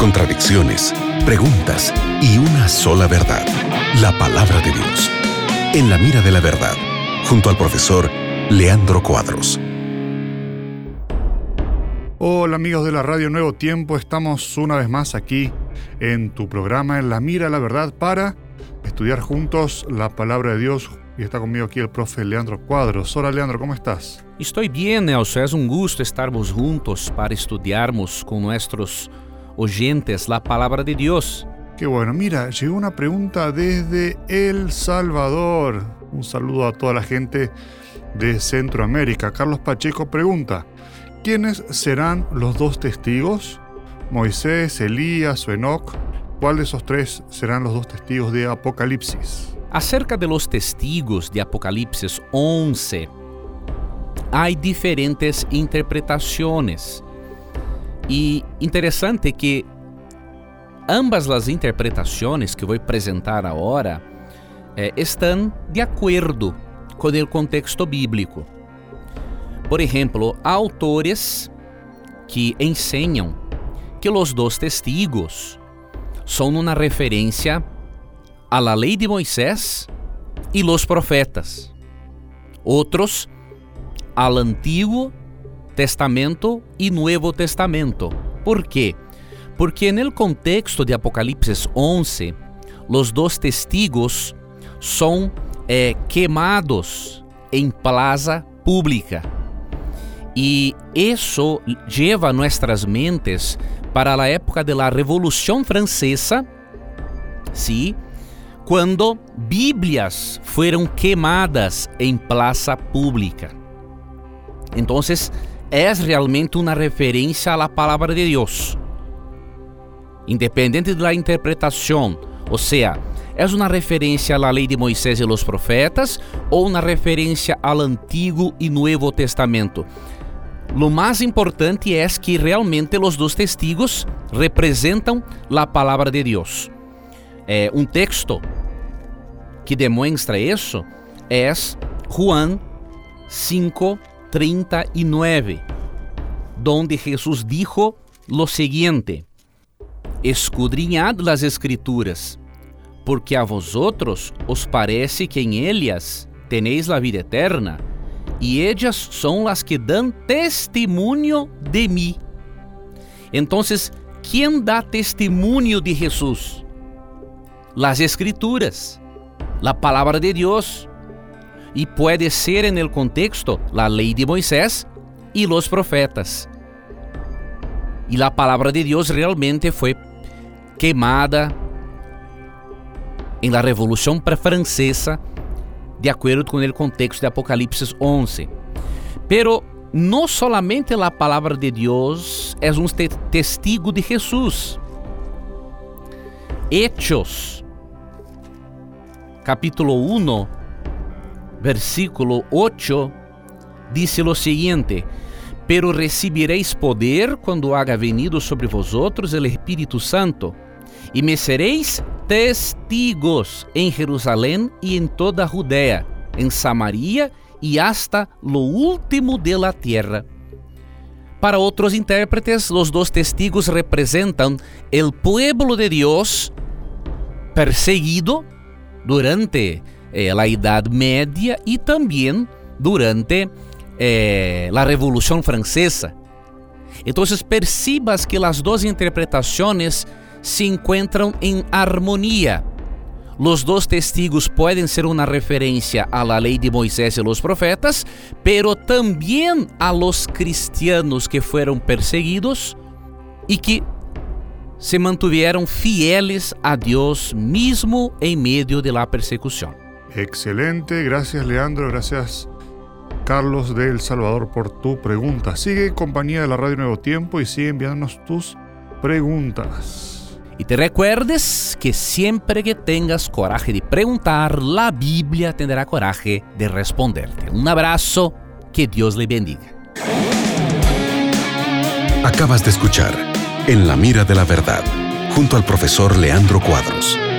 contradicciones, preguntas y una sola verdad, la palabra de Dios. En la mira de la verdad, junto al profesor Leandro Cuadros. Hola amigos de la Radio Nuevo Tiempo, estamos una vez más aquí en tu programa En la mira de la verdad para estudiar juntos la palabra de Dios. Y está conmigo aquí el profe Leandro Cuadros. Hola Leandro, ¿cómo estás? Estou bem, Nelson. É um gosto estarmos juntos para estudiarmos com nossos oyentes a palavra de Deus. Qué bueno. Mira, llegó una pregunta desde El Salvador. Un saludo a toda la gente de Centroamérica. Carlos Pacheco pregunta, ¿quiénes serán los dos testigos? Moisés, Elías o Enoch. ¿Cuál de esos tres serán los dos testigos de Apocalipsis? Acerca de los testigos de Apocalipsis 11, há diferentes interpretações. E interessante que ambas as interpretações que vou apresentar agora eh, estão de acordo com o contexto bíblico. Por exemplo, há autores que ensinam que os dois testigos são uma referência à lei de Moisés e os profetas. Outros al Antiguo Testamento e Nuevo Testamento. Por quê? Porque no contexto de Apocalipse 11, os dois testigos são eh, queimados em plaza pública. E isso leva nossas mentes para a época da Revolução Francesa, sim, quando Bíblias foram queimadas em praça pública. Então, é realmente uma referência à palavra de Deus. Independente da interpretação, ou seja, é uma referência à lei de Moisés e os profetas ou uma referência ao Antigo e Novo Testamento. Lo mais importante é que realmente os dois testigos representam a palavra de Deus. É, um texto que demonstra isso é Juan 5, 39, donde Jesús dijo lo siguiente: Escudriñad las escrituras, porque a vosotros os parece que en ellas tenéis la vida eterna, y ellas son las que dan testimonio de mí. Entonces, ¿quién da testimonio de Jesús? Las escrituras, la palabra de Dios e pode ser en el contexto la lei de Moisés e los profetas. E la palavra de Deus realmente foi queimada em la Revolução Francesa de acordo com o contexto de Apocalipse 11. Pero não solamente a palavra de é um te testigo de Jesus. Hechos, capítulo 1, versículo 8, dice lo siguiente: Pero recibiréis poder quando haga venido sobre vosotros el Espírito Santo, e me sereis testigos em Jerusalém e em toda Judea, em Samaria e hasta lo último de la tierra. Para outros intérpretes, os dois testigos representam o pueblo de Deus perseguido durante eh, la Edad Media e também durante eh, la Revolução Francesa. Então, percibas que as duas interpretações se encontram em harmonia. Los dos testigos podem ser uma referência à lei de Moisés e los profetas, pero também a los cristianos que foram perseguidos e que se mantiveram fieles a Deus mesmo em meio de la persecução. Excelente, gracias Leandro, gracias Carlos de El Salvador por tu pregunta. Sigue en compañía de la Radio Nuevo Tiempo y sigue enviándonos tus preguntas. Y te recuerdes que siempre que tengas coraje de preguntar, la Biblia tendrá coraje de responderte. Un abrazo, que Dios le bendiga. Acabas de escuchar En la mira de la verdad, junto al profesor Leandro Cuadros.